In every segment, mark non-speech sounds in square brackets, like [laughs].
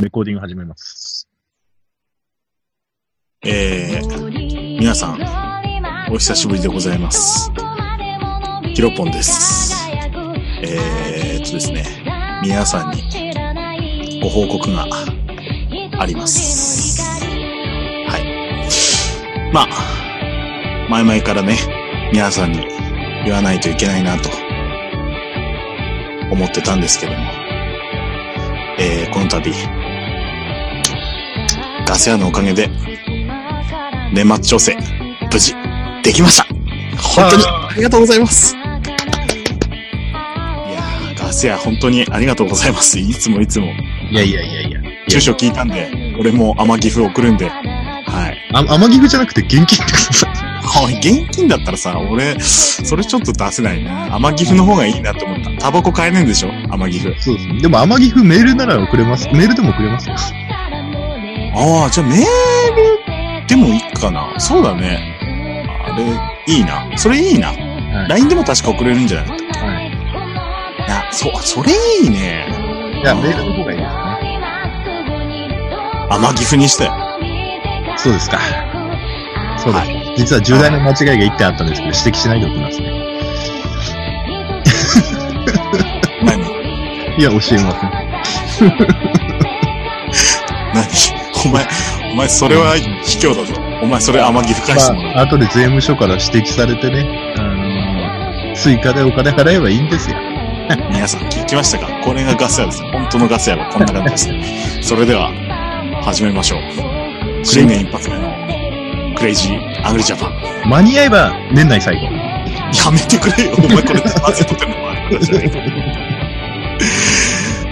レコーディング始めます。えー、皆さん、お久しぶりでございます。ヒロポンです。えーっとですね、皆さんにご報告があります。はい。まあ、前々からね、皆さんに言わないといけないなと思ってたんですけども、えー、この度、ガス屋のおかげで、年末調整、無事、できました本当にありがとうございますいやー、ガス屋本当にありがとうございます。いつもいつも。いやいやいやいや。住所聞いたんで、俺も天岐阜送るんで。はい。あ、天岐阜じゃなくて現金ってください。おい、現金だったらさ、俺、それちょっと出せないな。天岐阜の方がいいなって思った。タバコ買えねえんでしょ？天岐阜。そうですね。でも天岐阜メールなら送れます。メールでも送れますよ。ああ、じゃあメールでもいいかな。そうだね。あれ、いいな。それいいな。はい。LINE でも確か送れるんじゃない？はい。いや、そう、それいいね。いや、メールの方がいいですね。天岐阜にして。そうですか。そうです。は実は重大な間違いが一点あったんですけど、指摘しないでおきますね。何？いや、教えません。何？お前、お前、それは卑怯だぞ。お前、それ天岐阜返してもらう。まあ、後で税務署から指摘されてね、あの追加でお金払えばいいんですよ。皆さん聞きましたか？これがガス屋です。本当のガス屋はこんな感じです。それでは、始めましょう。新年一発目の、クレイジーアグリジャパン。間に合えば年内最後。やめてくれよ。お前これ、マジで撮ってもあるからじゃないか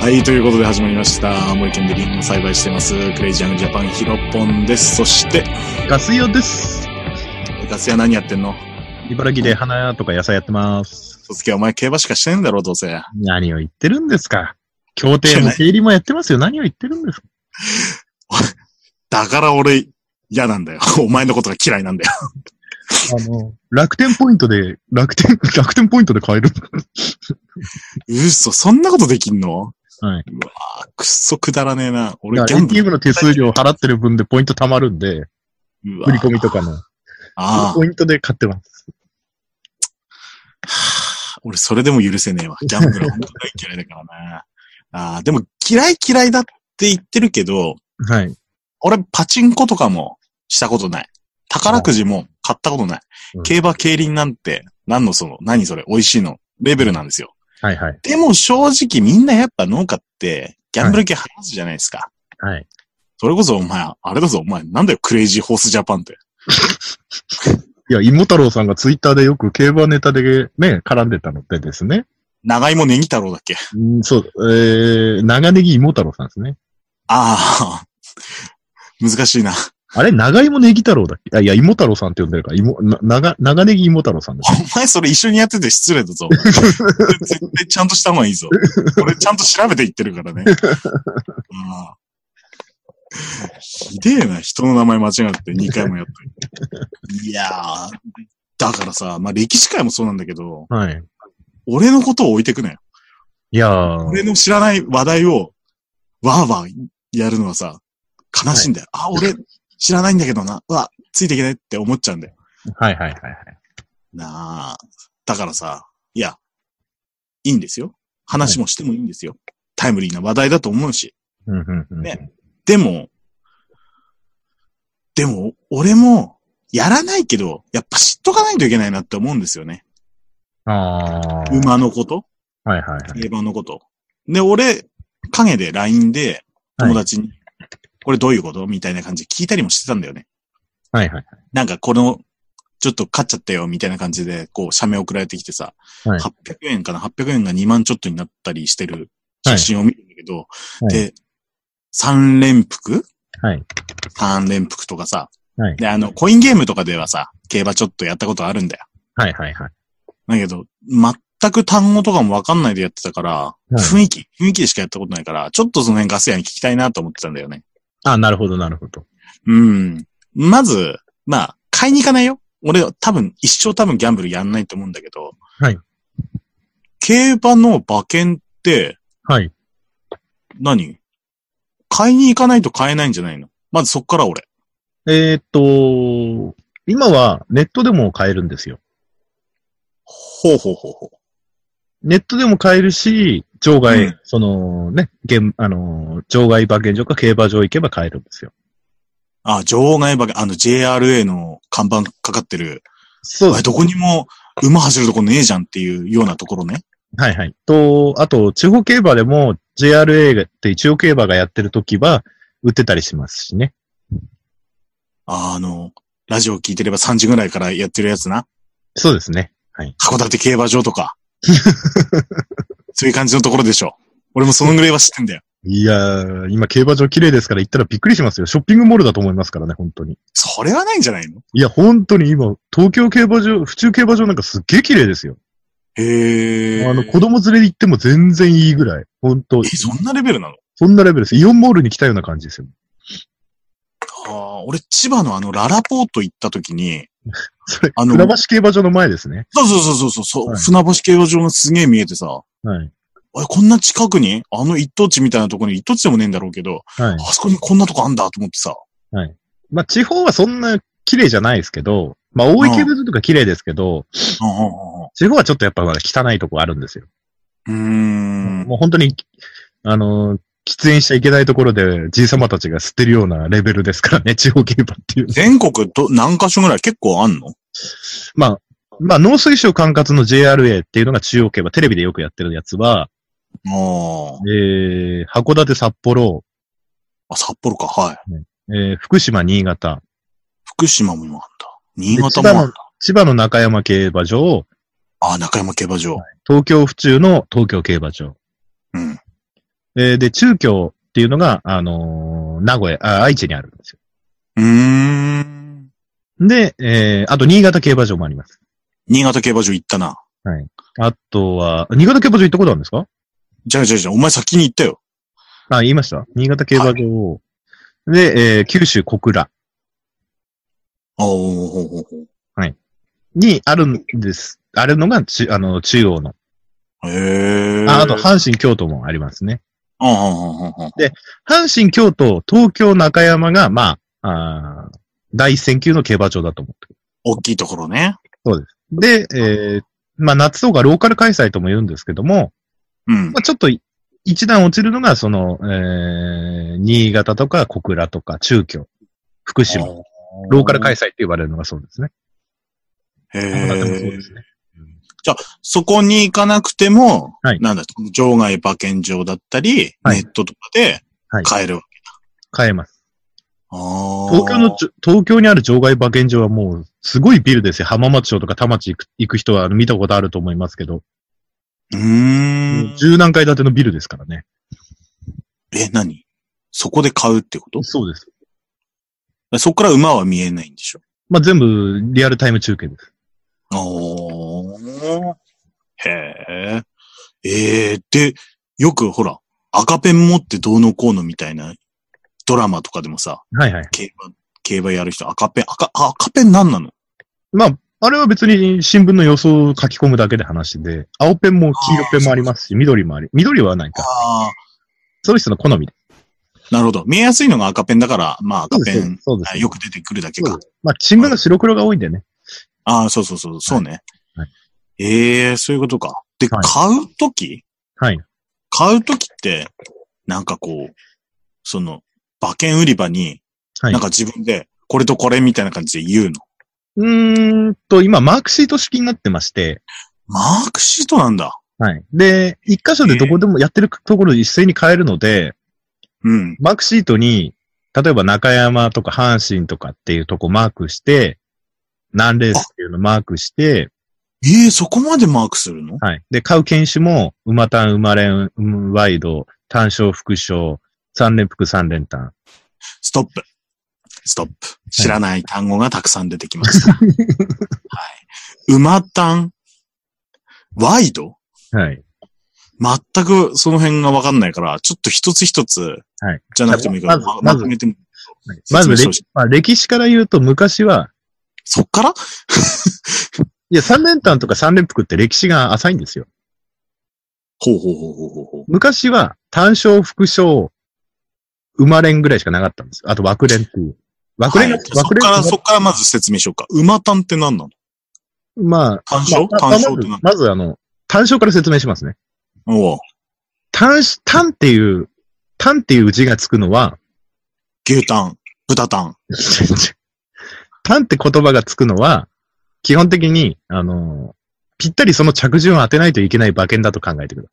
はい、ということで始まりました。青森県でリンゴを栽培してます。クレイジーアグリジャパンヒロポンです。そして、ガス用です。ガス屋何やってんの？茨城で花とか野菜やってます。そつきはお前競馬しかしてんだろ、どうせ。何を言ってるんですか？協定も経理もやってますよ。何を言ってるんですか？だから俺、嫌なんだよ。[laughs] お前のことが嫌いなんだよ。あの、楽天ポイントで、楽天、楽天ポイントで買える。[laughs] 嘘、そんなことできんの？はい。あくっそくだらねえな。俺ギャンブル。ATM の手数料払ってる分でポイント貯まるんで、うわ振り込みとかの。あポイントで買ってます。あ。俺それでも許せねえわ。ギャンブル本当大嫌いだからな。[laughs] ああ、でも嫌い嫌いだって言ってるけど、はい。俺パチンコとかもしたことない。宝くじも買ったことない。うん競馬競輪なんて、何のその、何それ、美味しいの、レベルなんですよ。はいはい。でも正直みんなやっぱ農家って、ギャンブル系話すじゃないですか。はい。それこそお前、あれだぞ、お前、なんだよ、クレイジーホースジャパンって。[laughs] いや、芋太郎さんがツイッターでよく競馬ネタでね、絡んでたのでですね。長芋ネギ太郎だっけ？うんそう、えー、長ネギ芋太郎さんですね。ああ、難しいな。あれ長芋ネギ太郎だっけ？あ、いや、芋太郎さんって呼んでるから、芋、な長、長ネギ芋太郎さん。お前それ一緒にやってて失礼だぞ。[laughs] 絶対ちゃんとした方がいいぞ。俺ちゃんと調べて言ってるからね。ああひでえな、人の名前間違って2回もやった。いやー、だからさ、まあ歴史界もそうなんだけど、はい。俺のことを置いてくなよ。いやー、俺の知らない話題を、わーわーやるのはさ、悲しいんだよ。あ、俺、知らないんだけどな。うわ、ついていけないって思っちゃうんだよ。はいはいはいはい。なあ。だからさ、いや、いいんですよ。話もしてもいいんですよ。タイムリーな話題だと思うし。うんうんうん。ねでも、でも、俺も、やらないけど、やっぱ知っとかないといけないなって思うんですよね。あー。馬のことはいはいはい。競馬のこと。で、俺、影で LINE で友達に、これどういうこと？みたいな感じで聞いたりもしてたんだよね。はいはい。なんかこの、ちょっと勝っちゃったよ、みたいな感じで、こう、写メ送られてきてさ、はい800円かな ?800 円が2万ちょっとになったりしてる写真を見るんだけど、はいで、3連服？はい。?3 連服とかさ、はい。で、あの、コインゲームとかではさ、競馬ちょっとやったことあるんだよ。はいはいはい。だけど、全く単語とかもわかんないでやってたから、い雰囲気、雰囲気でしかやったことないから、ちょっとその辺ガス屋に聞きたいなと思ってたんだよね。あ、なるほどなるほど。うん。まず、まあ、買いに行かないよ。俺、多分、一生多分ギャンブルやんないと思うんだけど。はい。競競馬の馬券って、はい。何？買いに行かないと買えないんじゃないの？まずそっから俺。えーっと、今はネットでも買えるんですよ。ほうほうほうほう。ネットでも買えるし、場外、うんそのね、現、あの、場外馬券場か競馬場行けば買えるんですよ。あ、場外馬券、あの JRA の看板かかってる、そあれどこにも馬走るとこねえじゃんっていうようなところね。はいはい。と、あと、地方競馬でも JRA って中央競馬がやってる時は売ってたりしますしね。ああの、ラジオ聞いてれば3時ぐらいからやってるやつな。そうですね。はい。函館競馬場とか。[laughs] そういう感じのところでしょ。俺もそのぐらいは知ってんだよ。いやー、今競馬場綺麗ですから行ったらびっくりしますよ。ショッピングモールだと思いますからね、本当に。それはないんじゃないの？いや、本当に今、東京競馬場、府中競馬場なんかすっげえ綺麗ですよ。へえ。あの、子供連れで行っても全然いいぐらい。本当え、そんなレベルなの？そんなレベルです。イオンモールに来たような感じですよ。ああ、俺、千葉のあの、ララポート行った時に、[laughs] それ、あの船橋競馬場の前ですね。そうそうそうそうそう、はい船橋競馬場がすげえ見えてさ、はい。あれ、こんな近くにあの一等地みたいなところに一等地でもねえんだろうけど、はい。あそこにこんなとこあんだと思ってさ。まあ、地方はそんな綺麗じゃないですけど、まあ、大井競馬場とか綺麗ですけど、うんうんうん地方はちょっとやっぱまだ汚いとこあるんですよ。うん。もう本当に、あの、喫煙しちゃいけないところで、じいさまたちが吸ってるようなレベルですからね、[laughs] 地方競馬っていう。全国ど、何箇所ぐらい結構あんの？まあ、まあ、農水省管轄の JRA っていうのが中央競馬、テレビでよくやってるやつは、ああ。えー、函館、札幌、あ、札幌か、はい。えー、福島、新潟、福島もあんだ。新潟もあんだ。千葉の中山競馬場、あ、中山競馬場。東京府中の東京競馬場。うん。えーで、中京っていうのが、あのー名古屋、あ、愛知にあるんですよ。うーん。で、えー、あと新潟競馬場もあります。新潟競馬場行ったな。あとは、新潟競馬場行ったことあるんですか？じゃあじゃあじゃあ、お前先に行ったよ。あ、言いました？新潟競馬場を。で、えー九州小倉ああ、ほうほうほうほう。にあるんです。あるのがち、あの、中央の。へえ。あ、あと、阪神京都もありますね。で阪神京都、東京中山が、まあ、あー第一線級の競馬場だと思ってる。大きいところね。で、えーまあ、夏とかローカル開催とも言うんですけども、うん。まあ、ちょっとい一段落ちるのが、その、えー、新潟とか小倉とか中京、福島、ローカル開催って呼ばれるのがそうですね。へ函館もそうえで。すね。そこに行かなくても、はいなんだ、場外馬券場だったり、はいネットとかではい買えるわけ。買えます。ああ。東京の東京にある場外馬券場はもう、すごいビルですよ。浜松町とか田町行く行く人は見たことあると思いますけど、うーん。十何階建てのビルですからね。え、何？そこで買うってこと？そうです。そこから馬は見えないんでしょ？まあ、全部リアルタイム中継です。おー。へえ。ええで、よくほら、赤ペン持ってどうのこうのみたいなドラマとかでもさ、はいはい。競馬、競馬やる人赤ペン、赤、あ赤ペン何なの？まあ、あれは別に新聞の予想を書き込むだけで話で、青ペンも黄色ペンもありますし、緑もあり、緑はないか。ああ、そういう人の好みで。なるほど。見えやすいのが赤ペンだから、まあ赤ペン、よく出てくるだけか。まあ、新聞が白黒が多いんでね。ああ、そうそうそう、そうね。はいええそういうことか。で、はい買うときはい。買うときって、なんかこう、その、馬券売り場に、はいなんか自分で、これとこれみたいな感じで言うの？うーんと、今、マークシート式になってまして、マークシートなんだ。はい。で、一箇所でどこでもやってるところ一斉に変えるので、うん。マークシートに、例えば中山とか阪神とかっていうとこマークして、何レースっていうのマークして、ええそこまでマークするの？はい。で、買う犬種も、馬単、馬連、うんワイド、単勝、副賞、三連複、三連単。ストップ。ストップ。知らない単語がたくさん出てきました。[laughs] はい。馬単、ワイド？はい。全くその辺がわかんないから、ちょっと一つ一つ、はいじゃなくてもいいから、ままとめても。まずまあ、歴史から言うと、昔は、そっから？[laughs] いや、三連単とか三連複って歴史が浅いんですよ。ほうほうほうほうほうほう。昔は、単勝、副賞、馬連ぐらいしかなかったんですよ。あと、枠連っていう。枠連が、はいそっ枠連から、そっからまず説明しようか。馬単って何なの？まあ、単勝？まあ単勝って何？まず、あの、単勝から説明しますね。おう単し、単っていう、単っていう字がつくのは、牛タン、豚タン。[laughs] 単って言葉がつくのは、基本的に、あの、ぴったりその着順を当てないといけない馬券だと考えてください。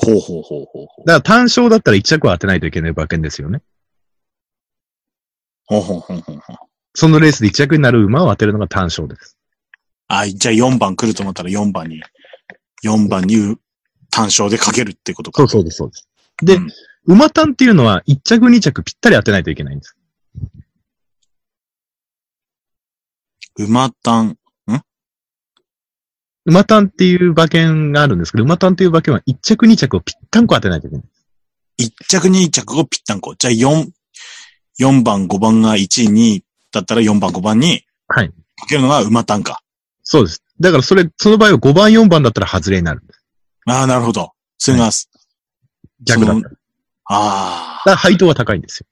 ほうほうほうほうほう。だから単勝だったら1着を当てないといけない馬券ですよね。ほうほうほうほうほう。そのレースで1着になる馬を当てるのが単勝です。あ、じゃあ4番来ると思ったら4番に、4番に単勝でかけるってことか。そうそうです、そうです。でうん馬単っていうのは1着2着ぴったり当てないといけないんです。馬単。馬単っていう馬券があるんですけど、馬単っていう馬券は1着2着をぴったんこ当てないといけない。1着2着をぴったんこ。じゃあ4、4番5番が1位2位だったら4番5番にはい。かけるのが馬単か。そうです。だからそれ、その場合は5番4番だったら外れになるんです。ああ、なるほど。それが、逆だったら。だかあら配当は高いんですよ。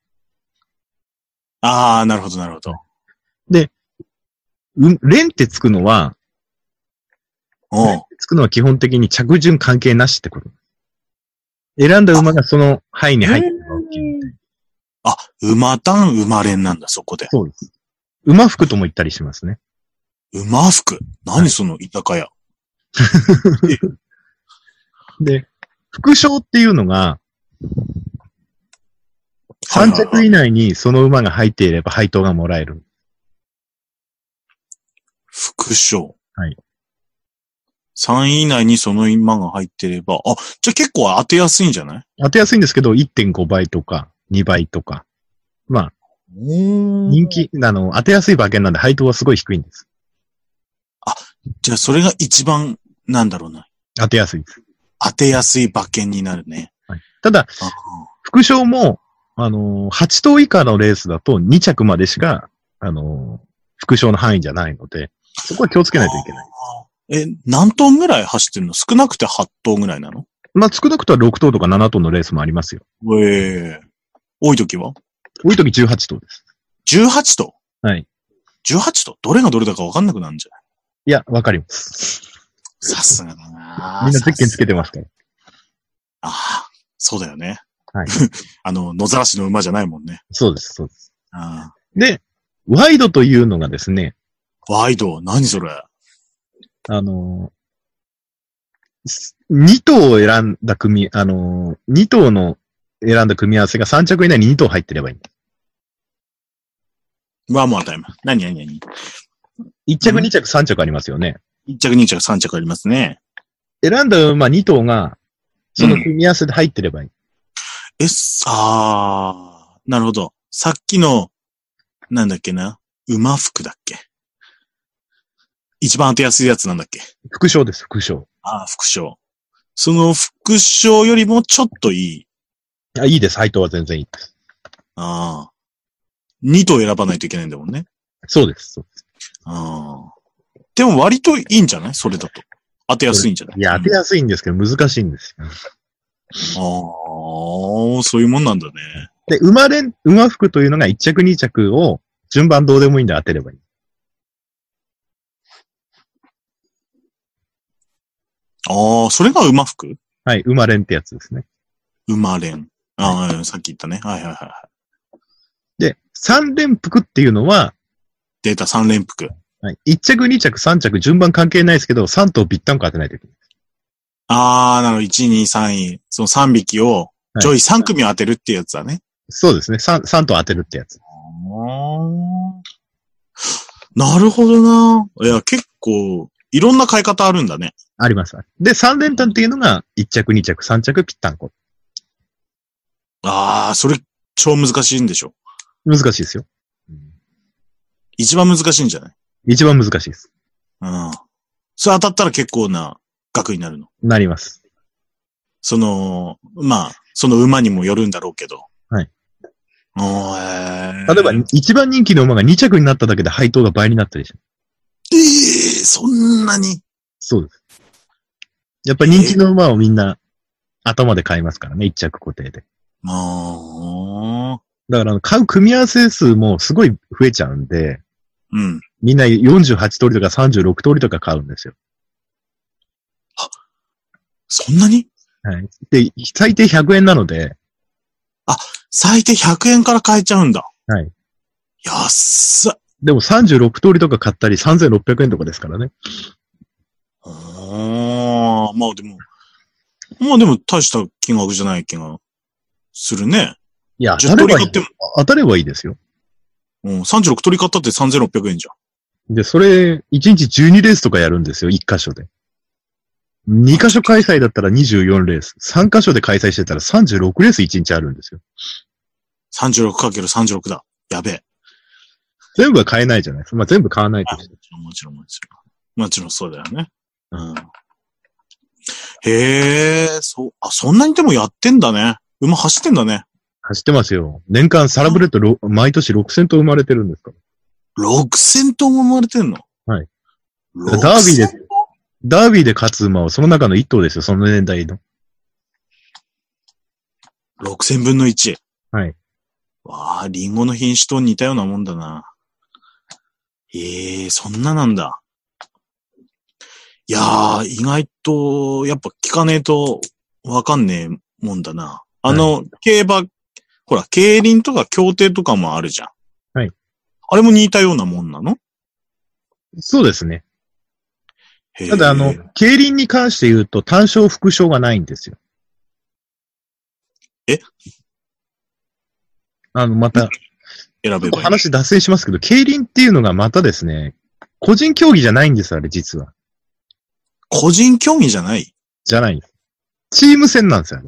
あ、ああ、なるほど、なるほど。うん、連ってつくのは、おうつくのは基本的に着順関係なしってこと。選んだ馬がその範囲に入ってるのが大きい。あ、馬単、馬連なんだ、そこで。そうです。馬服とも言ったりしますね。馬服？何その居酒屋。で、副賞っていうのが、3はいはいはい着以内にその馬が入っていれば配当がもらえる。副賞。はい。3位以内にその馬が入ってれば、あ、じゃあ結構当てやすいんじゃない？当てやすいんですけど、1.5倍とか2倍とか。まあ、人人。気、あの、当てやすい馬券なんで配当はすごい低いんです。じゃあそれが一番、なんだろうな。当てやすいです。当てやすい馬券になるね。ただ、あ副賞も、あのー、8頭以下のレースだと2着までしか、あのー、副賞の範囲じゃないので、そこは気をつけないといけない。え、何トンぐらい走ってるの？少なくて8トンぐらいなの？まあ、少なくとも6頭とか7頭のレースもありますよ。ええ多い時は？多い時18頭です。?18 頭？はい。18頭？どれがどれだか分かんなくなるんじゃい？や、わかります。ないさすがだなみんなゼッケンつけてますから。ああ、そうだよね。はい。[laughs] あの、野ざらしの馬じゃないもんね。そうです、そうです。あで、ワイドというのがですね、あワイド、何それ？あのー、2頭を選んだ組、あのー、2頭の選んだ組み合わせが3着以内に2頭入ってればいい。ワンモアタイム。何何何？1着、うん2着、3着ありますよね。?1 着、2着、3着ありますね。選んだ馬2頭が、その組み合わせで入ってればいい。え、すああ、なるほど。さっきの、なんだっけな？馬服だっけ？一番当てやすいやつなんだっけ？副賞です、副賞。ああ、副賞。その副賞よりもちょっといい。あ、いいです、配当は全然いいです。ああ。2頭選ばないといけないんだもんね。そうです。そうですああ。でも割といいんじゃない？それだと。当てやすいんじゃない？いや、当てやすいんですけど難しいんですよ。ああ、そういうもんなんだね。で、馬連、馬服というのが1着2着を順番どうでもいいんで当てればいい。ああ、それが馬服？はい、馬連ってやつですね。馬連。ああ、さっき言ったね。はいはいはいはい。で、三連服っていうのは、データ3連服。はい、1着2着3着順番関係ないですけど、3頭ぴったんこ当てないといけない。ああ、なるほど。1、2、3位。その3匹を、はい上位3組を当てるってやつだね。そうですね。3、三頭当てるってやつ。なるほどな。いや、結構、いろんな買い方あるんだね。あります。で、3連単っていうのが1着2着3着ぴったんこ。ああ、それ、超難しいんでしょ？難しいですよ。一番難しいんじゃない？一番難しいです。うん。それ当たったら結構な額になるの？なります。その、まあ、その馬にもよるんだろうけど。はい。おーえー例えば、一番人気の馬が2着になっただけで配当が倍になったりし。ええそんなに？そうです。やっぱり人気の馬をみんな頭で買いますからね、1着固定で。ああ。だから買う組み合わせ数もすごい増えちゃうんで、うん。みんな48通りとか36通りとか買うんですよ。そんなに？はい。で、最低100円なので、最低100円から買えちゃうんだ。はい。安っ。でも36通りとか買ったり3600円とかですからね。ああ、まあでも、まあでも大した金額じゃない気がするね。いや、当10たればいい取り買っても、当たればいいですよ。うん、36取り買ったって3600円じゃん。で、それ、1日12レースとかやるんですよ、1箇所で。2箇所開催だったら24レース。3箇所で開催してたら36レース1日あるんですよ。36×36 だ。やべえ。全部は買えないじゃないですか。まあ、全部買わないとあもちろん、もちろん、もちろん。もちろんそうだよね。うん。へえ、そう、あ、そんなにでもやってんだね。馬走ってんだね。走ってますよ。年間サラブレッドろ毎年6000頭生まれてるんですか？ら。6000頭も生まれてんの？はい。6000ダービーで、ダービーで勝つ馬はその中の1頭ですよ、その年代の。6000分の1。はい。わあ、リンゴの品種と似たようなもんだな。ええそんななんだ。いやー、意外と、やっぱ聞かねえとわかんねえもんだな。あの、競馬、ほら、競輪とか競艇とかもあるじゃん。はい。あれも似たようなもんなの？そうですね。ただ、あの、競輪に関して言うと単勝副賞がないんですよ。え？あの、また、選べばいい。話脱線しますけど、競輪っていうのがまたですね、個人競技じゃないんです、あれ、実は。個人競技じゃないじゃない。チーム戦なんですよ。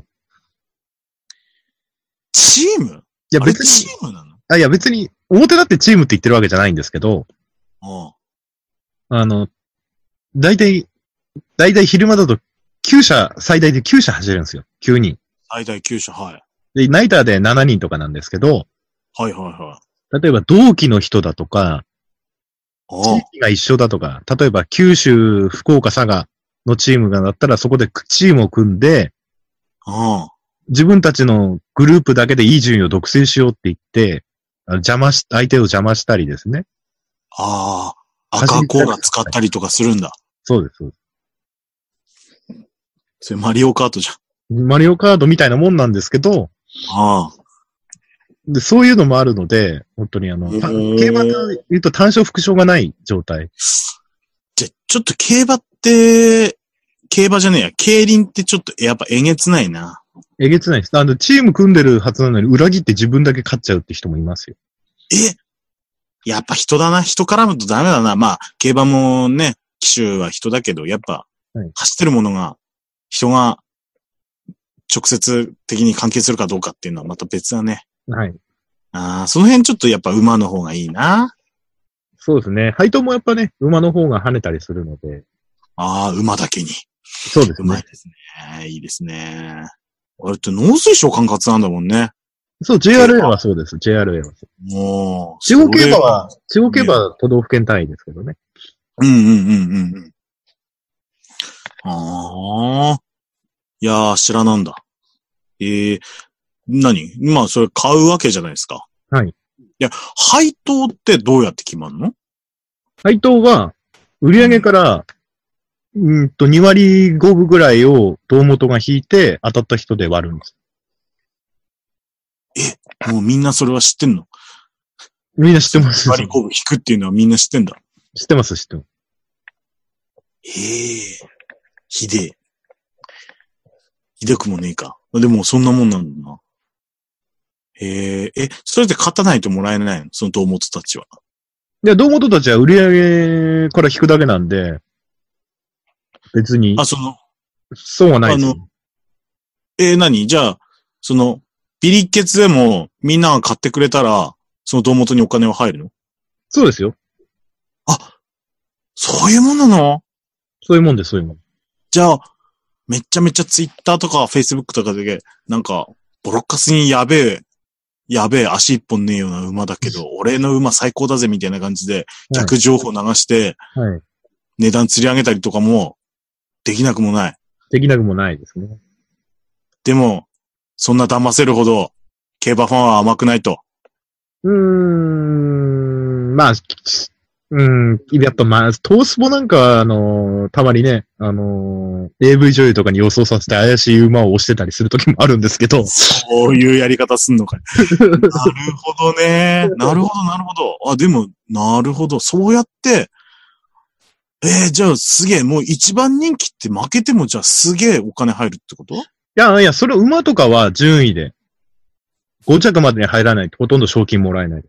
チーム？いや、別に、チームなの？あ、いや、別に、表だってチームって言ってるわけじゃないんですけど、うん。あの、大体、大体昼間だと9社、最大で9社走れるんですよ。9人。最大9社、はい。で、ナイターで7人とかなんですけど、はいはいはい。例えば同期の人だとか、あ地域が一緒だとか、例えば九州、福岡、佐賀のチームがだったらそこでチームを組んで、あ、あ自分たちのグループだけでいい順位を独占しようって言って、あの邪魔し、相手を邪魔したりですね。ああ、赤コーラ使ったりとかするんだ。そうです。そうでそれマリオカートじゃん。すマリオカードみたいなもんなんですけど、ああ。でそういうのもあるので、本当にあの、競馬で言うと単勝副賞がない状態。じゃ、ちょっと競馬って、競馬じゃねえや、競輪ってちょっとやっぱえげつないな。えげつないです。あの、チーム組んでるはずなのに裏切って自分だけ勝っちゃうって人もいますよ。え？やっぱ人だな。人絡むとダメだな。まあ、競馬もね、騎手は人だけど、やっぱはい、走ってるものが、人が直接的に関係するかどうかっていうのはまた別だね。はい。ああ、その辺ちょっとやっぱ馬の方がいいな。そうですね。配当もやっぱね、馬の方が跳ねたりするので。ああ、馬だけに。そうですねうまい。ですね。いいですね。あれって農水省管轄なんだもんね。そう、JRA はそうです。JRA はそう。もう。地方競馬は、地方競馬は都道府県単位ですけどね。うんうんうんうんうん。ああ。いやー、知らなんだ。ええ何？まあ、それ買うわけじゃないですか。はい。いや、配当ってどうやって決まるの？配当は、売上から、うんんと、2割5分ぐらいを胴元が引いて当たった人で割るんです。もうみんなそれは知ってんの？みんな知ってます。割り込む引くっていうのはみんな知ってんだ。知ってます、知ってます。ええひでえ。ひでくもねえか。でもそんなもんなんだな。えええ、それで勝たないともらえないの？その胴元たちは。で、胴元たちは売上から引くだけなんで、別にあ、、その、損はないですあ。えー、何？じゃあ、その、ビリッケツでもみんなが買ってくれたら、その胴元にお金は入るの？そうですよ。そういうもんなの？そういうもんです、そういうもん。じゃあ、めっちゃめちゃツイッターとかフェイスブックとかで、なんか、ボロッカスにやべえ、やべえ足一本ねえような馬だけど、俺の馬最高だぜみたいな感じで、逆情報流して、はい。値段釣り上げたりとかも、できなくもない。できなくもないですね。でも、そんな騙せるほど、競馬ファンは甘くないと。うーん、まあ、うん、やっぱまあ、トースポなんかは、あのーたまにね、あのー AV 女優とかに予想させて怪しい馬を押してたりする時もあるんですけど、そういうやり方すんのかい。[laughs] なるほどね。なるほど、なるほど。あ、でも、なるほど。そうやって、えー、じゃあすげえ、もう一番人気って負けてもじゃあすげえお金入るってこと？いや、いや、それ馬とかは順位で、5着までに入らないとほとんど賞金もらえない。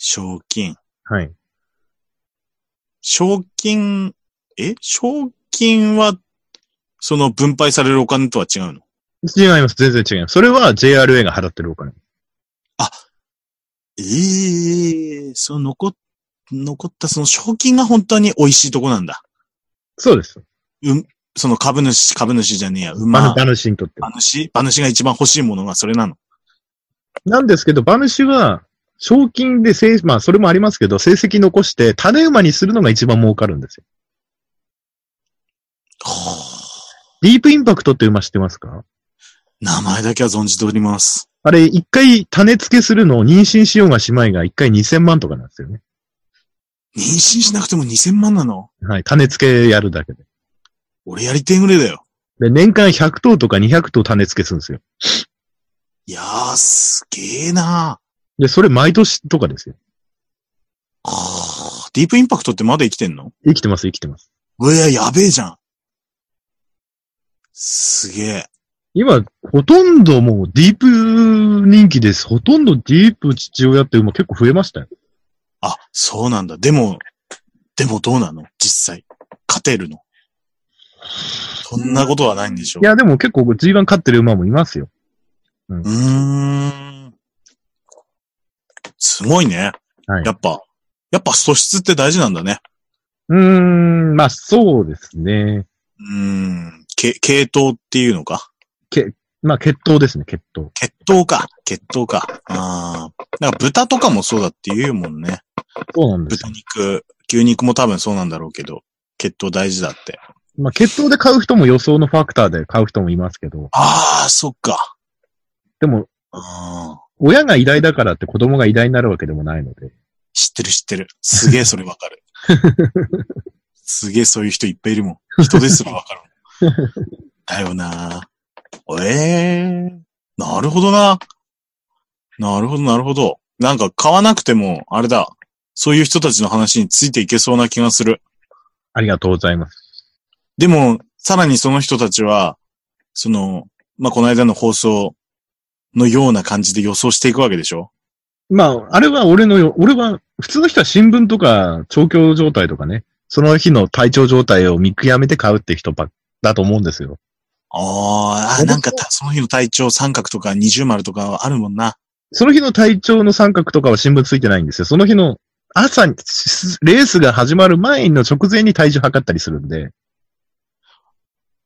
賞金。はい。賞金、え？賞金は、その分配されるお金とは違うの？違います。全然違います。それは JRA が払ってるお金。ええその残っ、残ったその賞金が本当に美味しいとこなんだ。そうです。その株主、株主じゃねえや、馬馬、馬主にとって。馬主？馬主が一番欲しいものがそれなの。なんですけど、馬主は、賞金で成、まあ、それもありますけど、成績残して、種馬にするのが一番儲かるんですよ。ディープインパクトって馬知ってますか？名前だけは存じております。あれ、一回種付けするのを妊娠しようがしまいが一回2000万とかなんですよね。妊娠しなくても2000万なの？はい。種付けやるだけで。俺やりてえぐれだよ。で、年間100頭とか200頭種付けするんですよ。いやー、すげえなで、それ毎年とかですよ。ーはーディープインパクトってまだ生きてんの？生きてます、生きてます。うえ、やべえじゃん。すげえ。今、ほとんどもうディープ人気です。ほとんどディープ父親って馬結構増えましたよ。あ、そうなんだ。でも、でもどうなの？実際。勝てるの？そんなことはないんでしょいや、でも結構 G1 勝ってる馬もいますよ。うーん。すごいね。はいやっぱ、やっぱ素質って大事なんだね。うーん、まあそうですね。うーん。け、系統っていうのか？まあ血統ですね、血統。血統か。血統か。ああ。なんか豚とかもそうだって言うもんね。そうなんです豚よ。肉、牛肉も多分そうなんだろうけど、血統大事だって。まあ血統で買う人も予想のファクターで買う人もいますけど、ああ、そっか。でもああ。親が偉大だからって子供が偉大になるわけでもないので。知ってる知ってる。すげえそれわかる。[laughs] すげえそういう人いっぱいいるもん。人ですらわかるもん。[laughs] だよなええなるほどな。なるほど、なるほど。なんか買わなくても、あれだ。そういう人たちの話についていけそうな気がする。ありがとうございます。でも、さらにその人たちは、その、まあ、この間の放送のような感じで予想していくわけでしょ？まあ、あれは俺のよ、俺は、普通の人は新聞とか、調教状態とかね、その日の体調状態を見極めて買うって人ばっだと思うんですよ。あーあ、なんかたその日の体調三角とか二重丸とかあるもんな。その日の体調の三角とかは新聞ついてないんですよ。その日の朝に、レースが始まる前の直前に体重測ったりするんで。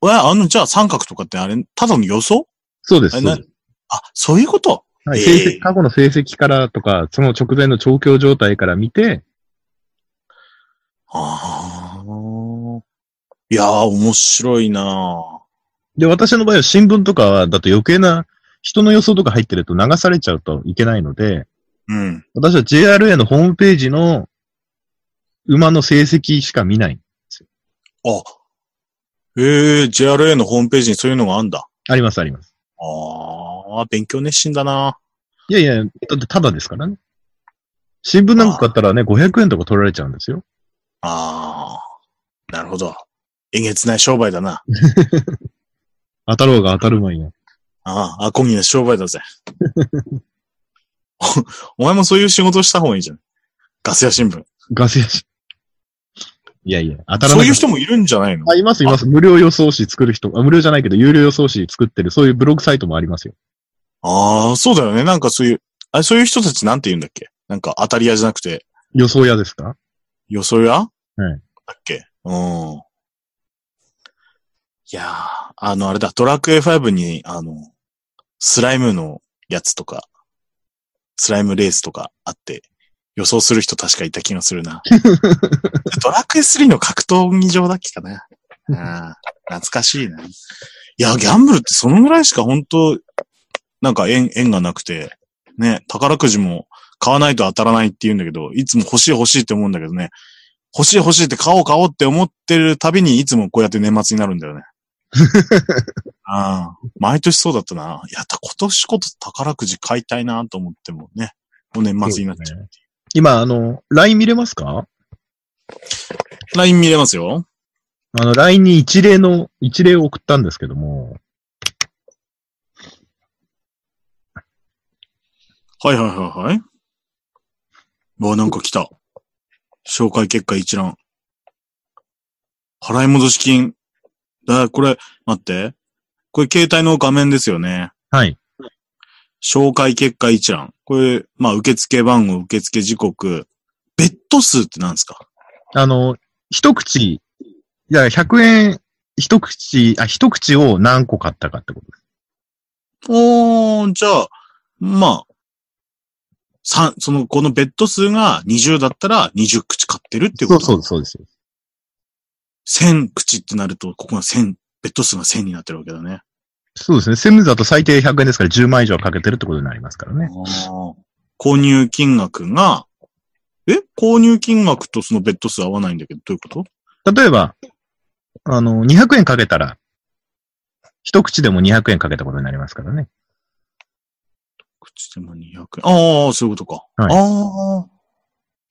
え、あの、じゃあ三角とかってあれ、ただの予想？そうです。あそうですあ、そういうこと？はい、ええ成績過去の成績からとか、その直前の調教状態から見て、ああ。いやー、面白いなで、私の場合は新聞とかだと余計な人の予想とか入ってると流されちゃうといけないので、うん。私は JRA のホームページの馬の成績しか見ない。あ、ええ JRA のホームページにそういうのがあんだ。あります、あります。ああ、勉強熱心だないやいや、だってただですからね。新聞なんか買ったらね、500円とか取られちゃうんですよ。ああ、なるほど。えげつない商売だな。[laughs] 当たろうが当たる前に。ああ、アコギな商売だぜ。おお前もそういう仕事した方がいいじゃん。ガス屋新聞。ガス屋し。いやいや、当たらそうない。いう人もいるんじゃないの？あ、います、います。無料予想紙作る人。あ無料じゃないけど、有料予想紙作ってる、そういうブログサイトもありますよ。ああ、そうだよね。なんかそういう、あれ、そういう人たちなんて言うんだっけ？なんか当たり屋じゃなくて、予想屋ですか？よそ屋？はいだっけ？うん。いやー、あの、あれだ、ドラクエ5に、あの、スライムのやつとか、スライムレースとかあって、予想する人確かいた気がするな。[laughs] ドラクエ3の格闘技場だっけかな。ああ、懐かしいな。いいや、ギャンブルってそのぐらいしか本当なんか縁、縁がなくて、ね、宝くじも買わないと当たらないって言うんだけど、いつも欲しい欲しいって思うんだけどね、欲しい欲しいって買おう買おうって思ってるたびにいつもこうやって年末になるんだよね。あ [laughs] あ、毎年そうだったな。いや、た今年こそ宝くじ買いたいなと思ってもね、もう年末になっちゃう。今、あの、LINE 見れますか？LINE 見れますよ。あの、LINE に一例の、一例を送ったんですけども、はいはいはいはい。うわ、なんか来た。紹介結果一覧。払い戻し金。だ、これ、待って。これ携帯の画面ですよね。はい。紹介結果一覧。これ、まあ、受付番号、受付時刻。ベッド数って何ですか？あの、一口、いや、100円、一口、あ、一口を何個買ったかってことです。おー、じゃあ、まあ、三、その、このベッド数が20だったら20口買ってるってこと？そうそうそうです。1000口ってなると、ここが1000、ベッド数が1000になってるわけだね。そうですね。セムズだと最低100円ですから10万以上かけてるってことになりますからね。購入金額が、え？購入金額とそのベッド数合わないんだけど、どういうこと？例えば、あの、200円かけたら、一口でも200円かけたことになりますからね。口でも200円。ああ、そういうことか。はいああ。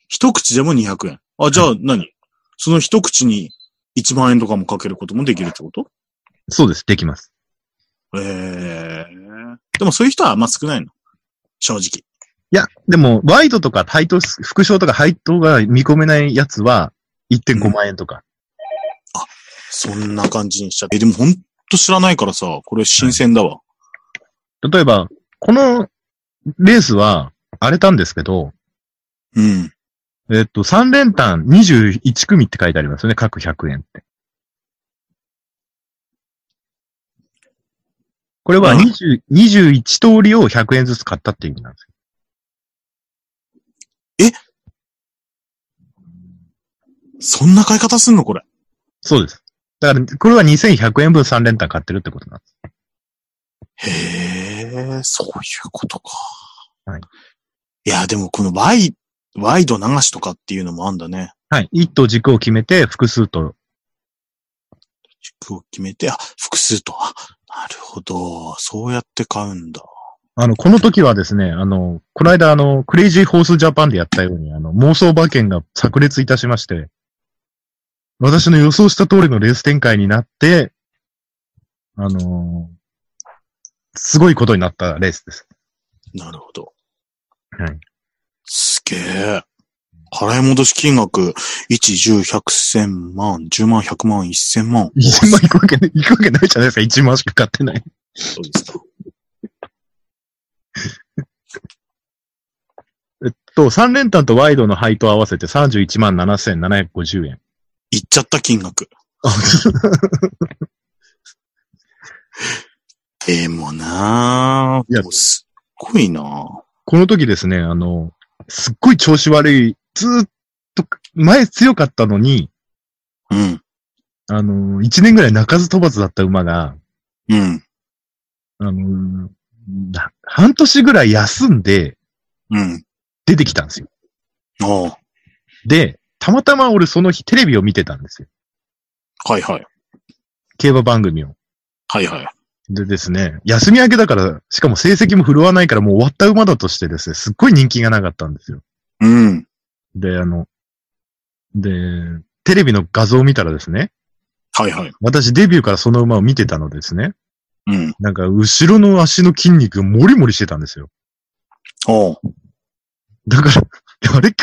一口でも200円。あ、じゃあ何、その一口に1万円とかもかけることもできるってこと？そうです。できます。ええでもそういう人はあんま少ないの？正直。いや、でも、ワイドとか配当、副賞とか配当が見込めないやつは、1.5万円とか。そんな感じにしちゃって。え、でもほんと知らないからさ、これ新鮮だわ。例えば、このレースは荒れたんですけど、うん。えっと、3連単21組って書いてありますよね。各100円って。これはうん20 21通りを100円ずつ買ったっていう意味なんですよ。そんな買い方すんのこれ？そうです。だから、これは2100円分3連単買ってるってことなんです。へえ、そういうことか。はい。いや、でもこのワイ、ワイド流しとかっていうのもあんだね。はい。一と軸を決めて、複数と。軸を決めて、あ、複数と。あ、なるほど。そうやって買うんだ。あの、この時はですね、あの、この間あの、クレイジーホースジャパンでやったように、あの、妄想馬券が炸裂いたしまして、私の予想した通りのレース展開になって、あのーすごいことになったレースです。なるほど。はい。すげえ。払い戻し金額、1、10、100、1000万、10万、100万、1000万。1000万いくわけ、いくわけないじゃないですか。1万しか買ってない。そうですか。えっと、3連単とワイドの配当合わせて31万7750円。いっちゃった金額。で [laughs] もなぁ。いやすっごいなぁ。この時ですね、あの、すっごい調子悪い、ずーっと、前強かったのに、うん。あの、1年ぐらい鳴かず飛ばずだった馬が、うん。あの、な半年ぐらい休んでうん。出てきたんですよ。ああ。で、たまたま俺その日テレビを見てたんですよ。はいはい。競馬番組を。はいはい。でですね、休み明けだから、しかも成績も振るわないからもう終わった馬だとしてですね、すっごい人気がなかったんですよ。うん。で、あの、で、テレビの画像を見たらですね、はいはい。私デビューからその馬を見てたのですね、うん。なんか後ろの足の筋肉がモリモリしてたんですよ。おう。だから、[laughs] あれ？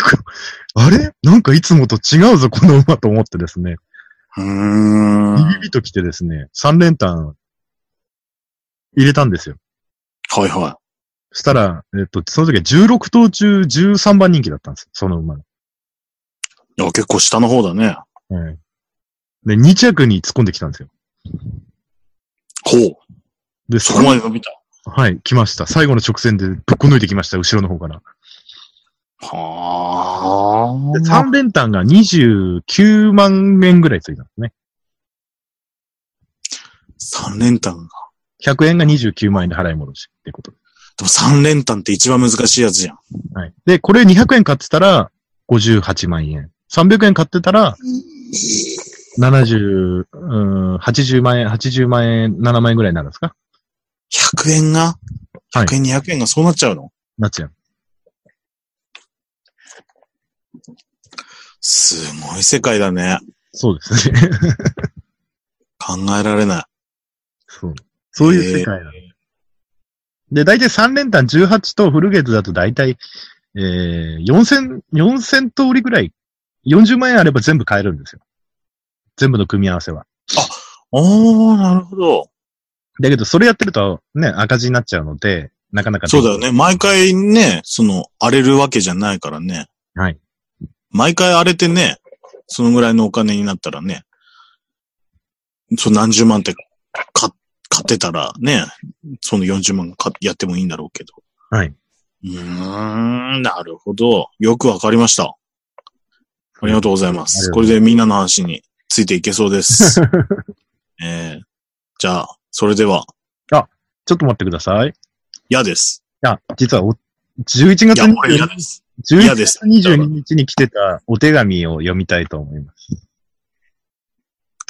あれ？なんかいつもと違うぞ、この馬と思ってですね、うーん。ビビビと来てですね、3連単入れたんですよ。はいはそしたら、えっと、その時は16頭中13番人気だったんですその馬が。い。いや、結構下の方だね。はい。で、2着に突っ込んできたんですよ。ほう。で、そこまで伸びた。はい、来ました。最後の直線でぶっこ抜いてきました、後ろの方から。はで、3連単が29万円ぐらいついたんですね。3連単が。100円が29万円で払い戻しってこと。でも3連単って一番難しいやつじゃん。はい。で、これ200円買ってたら58万円。300円買ってたら70、うん、80万円、80万円、7万円ぐらいになるんですか？100円が？はい ?100 円、200円がそうなっちゃうの？なっちゃう。すごい世界だね。そうですね。[laughs] 考えられない。そう。そういう世界だ、で、大体3連単18とフルゲートだと大体、えー、4000、4000通りぐらい、40万円あれば全部買えるんですよ。全部の組み合わせは。おー、なるほど。だけど、それやってるとね、赤字になっちゃうので、なかなかそうだよね。毎回ね、その、荒れるわけじゃないからね。はい。毎回荒れてね、そのぐらいのお金になったらね、そう何十万って買買ってたらね、その40万かやってもいいんだろうけど。はい。うーん、なるほど。よくわかりました。ありがとうございます。これでみんなの話についていけそうです。[laughs] えー、じゃあ、それでは、ちょっと待ってください。い嫌です。や、実はお、11月いや、俺嫌22です。11嫌です月22日に来てたお手紙を読みたいと思います。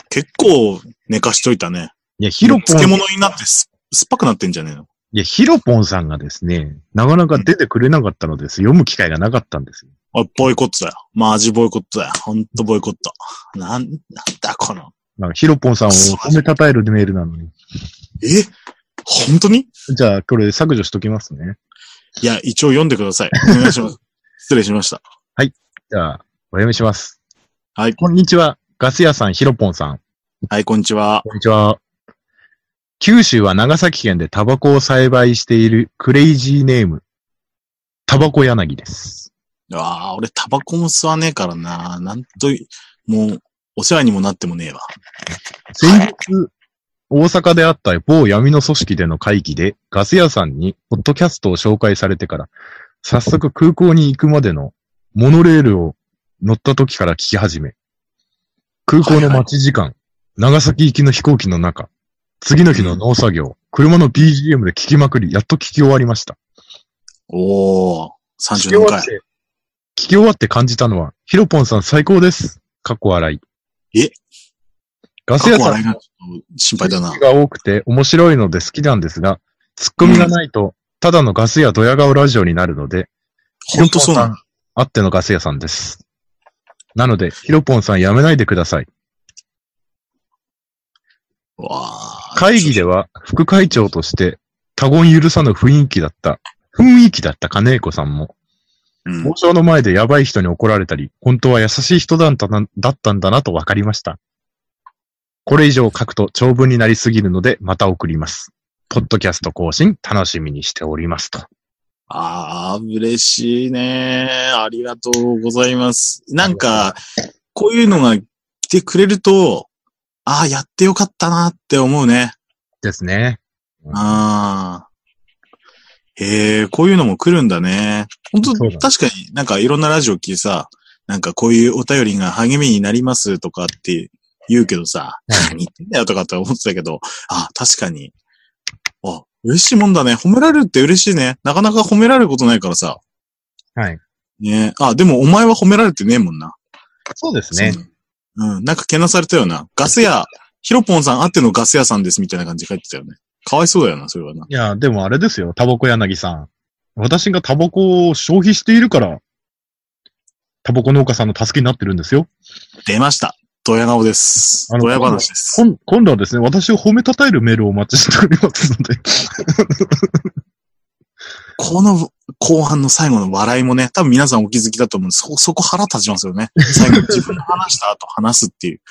結構寝かしといたね。いや、ヒロポン、漬物になってす酸っぱくなってんじゃねえの？いや、ヒロポンさんがですね、なかなか出てくれなかったのです。読む機会がなかったんですよ。おい、ボイコットだよ。マジボイコットだよ。ほんとボイコット。なん、なんだこの。なんかヒロポンさんを褒めたたえるメールなのに。え？本当に？じゃあ、これ削除しときますね。いや、一応読んでください。お願いします。[laughs] 失礼しました。じゃあ、お読みします。はい。こんにちは。ガス屋さん、ヒロポンさん。はい、こんにちは。こんにちは。九州は長崎県でタバコを栽培しているクレイジーネーム、タバコ柳です。ああ、俺タバコも吸わねえからな。なんと、もう、お世話にもなってもねえわ。先日、大阪であった某闇の組織での会議で、ガス屋さんにポッドキャストを紹介されてから、早速空港に行くまでのモノレールを乗った時から聞き始め、空港の待ち時間、長崎行きの飛行機の中、次の日の農作業、車の BGM で聞きまくり、やっと聞き終わりました。おー、聞き終37回。わって、聞き終わって感じたのは、ヒロポンさん最高です。かっこ笑い。え？ガス屋さん過去笑いがちょっと心配だな。が多くて面白いので好きなんですが、ツッコミがないと、ただのガス屋ドヤ顔ラジオになるので、ほんとそうなの？あってのガス屋さんです。なので、ヒロポンさんやめないでください。わー会議では副会長として多言許さぬ雰囲気だった、雰囲気だった金子さんも、うん交渉の前でやばい人に怒られたり、本当は優しい人だったなだったんだなと分かりました。これ以上書くと長文になりすぎるので、また送ります。ポッドキャスト更新楽しみにしておりますと。ああ、嬉しいね。ありがとうございます。なんか、こういうのが来てくれると、ああ、やってよかったなって思うね。ですね。ああ。へえ、こういうのも来るんだね。本当確かになんかいろんなラジオ聞いてさ、なんかこういうお便りが励みになりますとかって言うけどさ、何言ってんだよとかって思ってたけど、あ確かに。あ、嬉しいもんだね。褒められるって嬉しいね。なかなか褒められることないからさ。はい。ねあ、でもお前は褒められてねえもんな。そうですね。そう。うん。なんかけなされたよな。ガス屋、ヒロポンさんあってのガス屋さんですみたいな感じで書いてたよね。かわいそうだよな、それはな。いや、でもあれですよ、タバコ柳さん。私がタバコを消費しているから、タバコ農家さんの助けになってるんですよ。出ました。ドヤ顔です。あのドヤ話です。こん今度はですね、私を褒めたたえるメールをお待ちしておりますので。この後半の最後の笑いもね、多分皆さんお気づきだと思うんです。そ、そこ腹立ちますよね。[laughs] 最後自分の話した後話すっていう。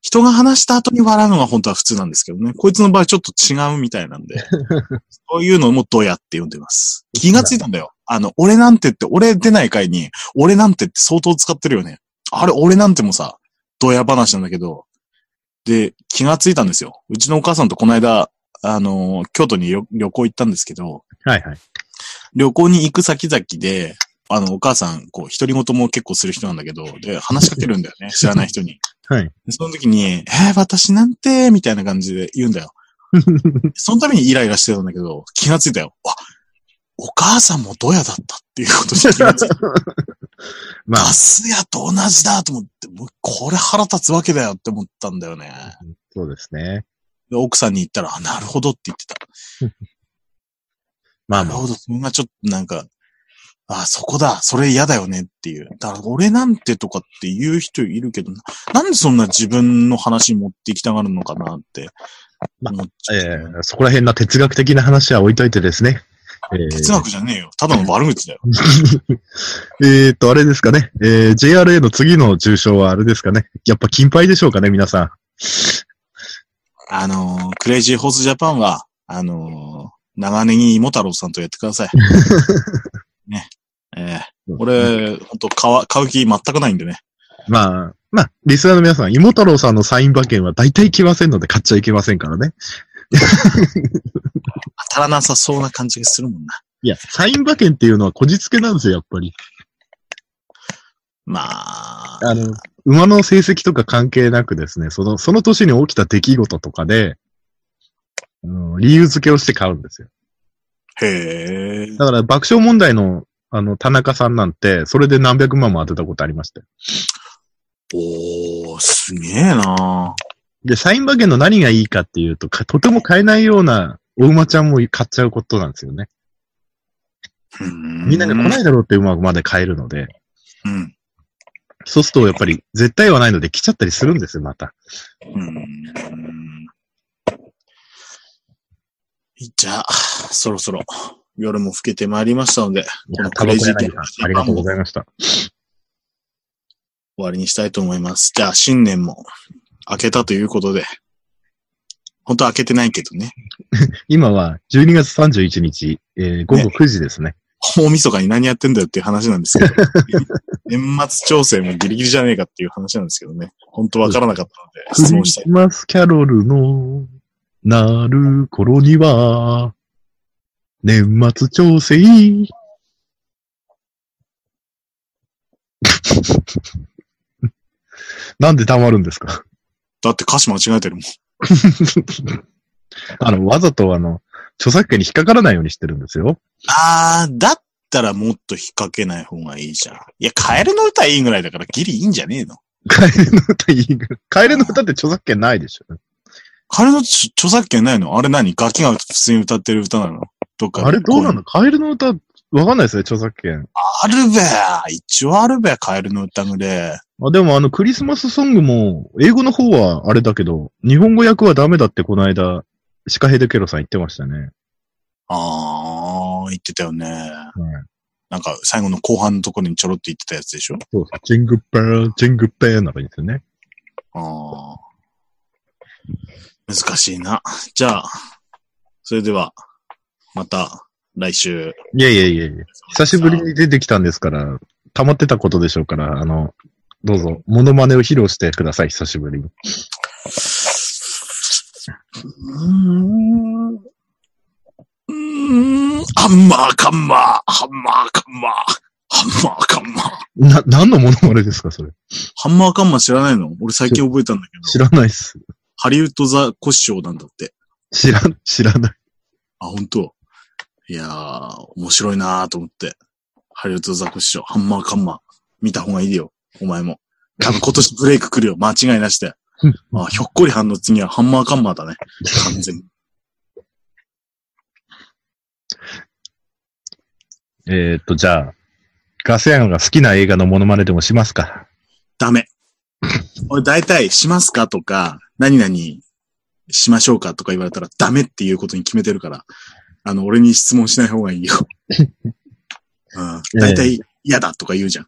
人が話した後に笑うのが本当は普通なんですけどね。こいつの場合ちょっと違うみたいなんで。[laughs] そういうのもドヤって呼んでます。気がついたんだよ。あの、俺なんてって、俺出ない回に、俺なんてって相当使ってるよね。あれ、俺なんてもさ、ドヤ話なんだけど、で、気がついたんですよ。うちのお母さんとこの間、あの、京都に旅旅行行ったんですけど、はいはい。旅行に行く先々で、あの、お母さん、こう、独り言も結構する人なんだけど、で、話しかけるんだよね。[laughs] 知らない人に。はい。でその時に、えー、私なんて、みたいな感じで言うんだよ。[laughs] そのためにイライラしてたんだけど、気がついたよ。あ、お母さんもドヤだったっていうことに気がついた。[laughs] まあガ、ス屋と同じだと思って、もうこれ腹立つわけだよって思ったんだよね。そうですね。で奥さんに言ったら、あなるほどって言ってた。まあまあ、なるほど、それがちょっとなんか、あ、そこだ、それ嫌だよねっていう。だから俺なんてとかって言う人いるけど、ななんでそんな自分の話に持っていきたがるのかなってま思っちゃう。えーそこら辺の哲学的な話は置いといてですね。えー哲学じゃねえよ。ただの悪口だよ。[laughs] えーっと、あれですかね。えー JRA の次の重賞はあれですかね。やっぱ金杯でしょうかね、皆さん。あのークレイジーホースジャパンは、あのー長ネギ芋太郎さんとやってください。[laughs] ね。えー俺、本当買わ買う気全くないんでね。まあ、まあ、リスナーの皆さん、芋太郎さんのサイン馬券は大体来ませんので買っちゃいけませんからね。[laughs] 当たらなさそうな感じがするもんな。いや、サイン馬券っていうのはこじつけなんですよ、やっぱり。まあ、あの、馬の成績とか関係なくですね、その、その年に起きた出来事とかで、うん理由付けをして買うんですよ。へえ。だから爆笑問題の、あの、田中さんなんて、それで何百万も当てたことありましたよ。おー、すげえなで、サイン馬券の何がいいかっていうと、かとても買えないようなお馬ちゃんも買っちゃうことなんですよね。みんなが来ないだろうって馬まで買えるので、うん。そうするとやっぱり絶対はないので来ちゃったりするんですよ、また。うん。じゃあ、そろそろ夜も更けてまいりましたので、いこのクレイジー柳さん、ありがとうございました。終わりにしたいと思います。じゃあ、新年も明けたということで、本当は明けてないけどね。[laughs] 今は12月31日、えー午後9時ですね。大晦日に何やってんだよっていう話なんですけど、[laughs] 年末調整もギリギリじゃねえかっていう話なんですけどね。本当わからなかったので、クリ質問したいス。マスキャロルのなる頃には、年末調整。[laughs] なんで黙るんですか？だって歌詞間違えてるもん。[laughs] あの、わざとあの、著作権に引っかからないようにしてるんですよ。あー、だったらもっと引っ掛けない方がいいじゃん。いや、カエルの歌いいぐらいだからギリいいんじゃねえの？[laughs] カエルの歌いいぐらい。カエルの歌って著作権ないでしょ。カエルの著著作権ないの？あれ何？ガキが普通に歌ってる歌なの？どっかであれどうなの？カエルの歌、わかんないですね、著作権。あるべ一応あるべカエルの歌ぐれ。あ、でもあの、クリスマスソングも、英語の方はあれだけど、日本語訳はダメだってこの間、シカヘデケロさん言ってましたね。あー、言ってたよね。なんか最後の後半のところにちょろっと言ってたやつでしょ？そうそう。ジングペー、ジングペーな感じですよね。あー。難しいな。じゃあ、それでは、また来週。いやいやいやいや。久しぶりに出てきたんですから、溜まってたことでしょうから、あの、どうぞ、モノマネを披露してください、久しぶりに。うーん。ハンマーカンマー、ハンマーカンマー、ハンマーカンマー。な、何のモノマネですか、それ。ハンマーカンマー知らないの？俺最近覚えたんだけど。知らないっす。ハリウッドザコシショウなんだって。知らん、知らない。あ、本当いやー、面白いなーと思って。ハリウッドザコシショウ、ハンマーカンマー。見た方がいいよ。お前も。多分今年ブレイク来るよ。間違いなしで。[laughs] あ、ひょっこりはんの次はハンマーカンマーだね。完全に。[laughs] えーっと、じゃあ、ガスヤンが好きな映画のモノマネでもしますか？ダメ。俺大体、しますかとか、何々しましょうかとか言われたらダメっていうことに決めてるから、あの、俺に質問しない方がいいよ。[laughs] うん。大体、嫌だとか言うじゃん。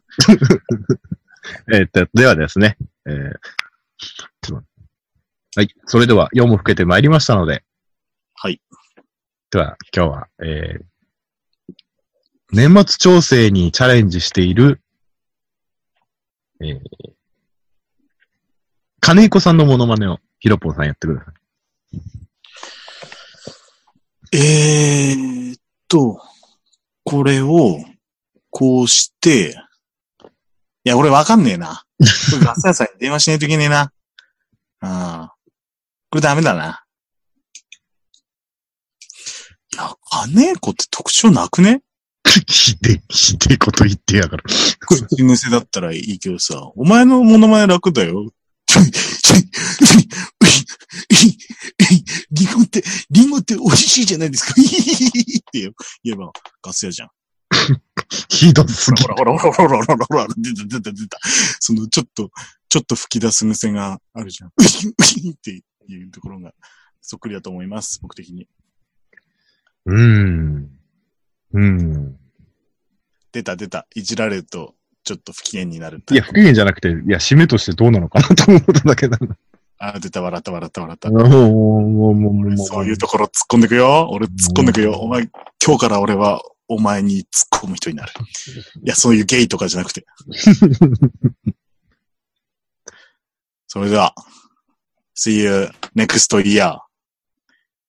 [laughs] えーっと、ではですね、えーちょっとはい。それでは、4も更けてまいりましたので、はい。では、今日は、えー、年末調整にチャレンジしている、えー、金子さんのモノマネを、ヒロポンさんやってください。えーっと、これを、こうして、いや、俺わかんねえな。これガス屋さんに電話しないといけねえな。ああ。これダメだな。いや、金子って特徴なくね？ひで、ひでえこと言ってやがる。口癖だったらいいけどさ、お前のモノマネ楽だよ。リンゴって、リンゴって美味しいじゃないですか。って言えば、ガス屋じゃん。ひどすぎほ。らほらほらほらほらほらほら、出た出た出た。そのちょっと、ちょっと吹き出す目線があるじゃん。っていうところが、そっくりだと思います、僕的に。うーん。うん。出た出た。いじられると、ちょっと不機嫌になる。いや、不機嫌じゃなくて、いや、締めとしてどうなのかなと思っただけなんだ。あ、出た、笑った笑った笑った。もう、もう、もう、もう。そういうところ突っ込んでくよ。俺突っ込んでくよ。お前、今日から俺はお前に突っ込む人になる。いや、そういうゲイとかじゃなくて。[laughs] それでは、see you next year.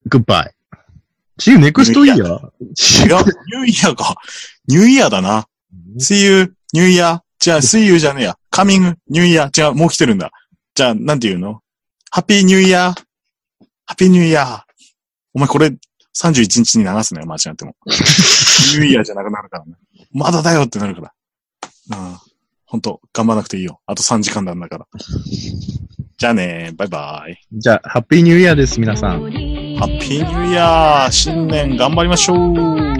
Goodbye. See you next year? 違う、ニューイヤーか。ニューイヤーだな。see you, ニューイヤー。じゃあ、see you じゃねえや。coming, ニューイヤー。違う、もう来てるんだ。じゃあ、なんて言うの？ハッピーニューイヤー。ハッピーニューイヤー。お前これ、31日に流すね、間違っても。ニューイヤーじゃなくなるからね。まだだよってなるから。うん。ほんと、頑張らなくていいよ。あと3時間なんだから。じゃあね、バイバイ。じゃあ、ハッピーニューイヤーです、皆さん。ハッピーニューイヤー新年頑張りましょう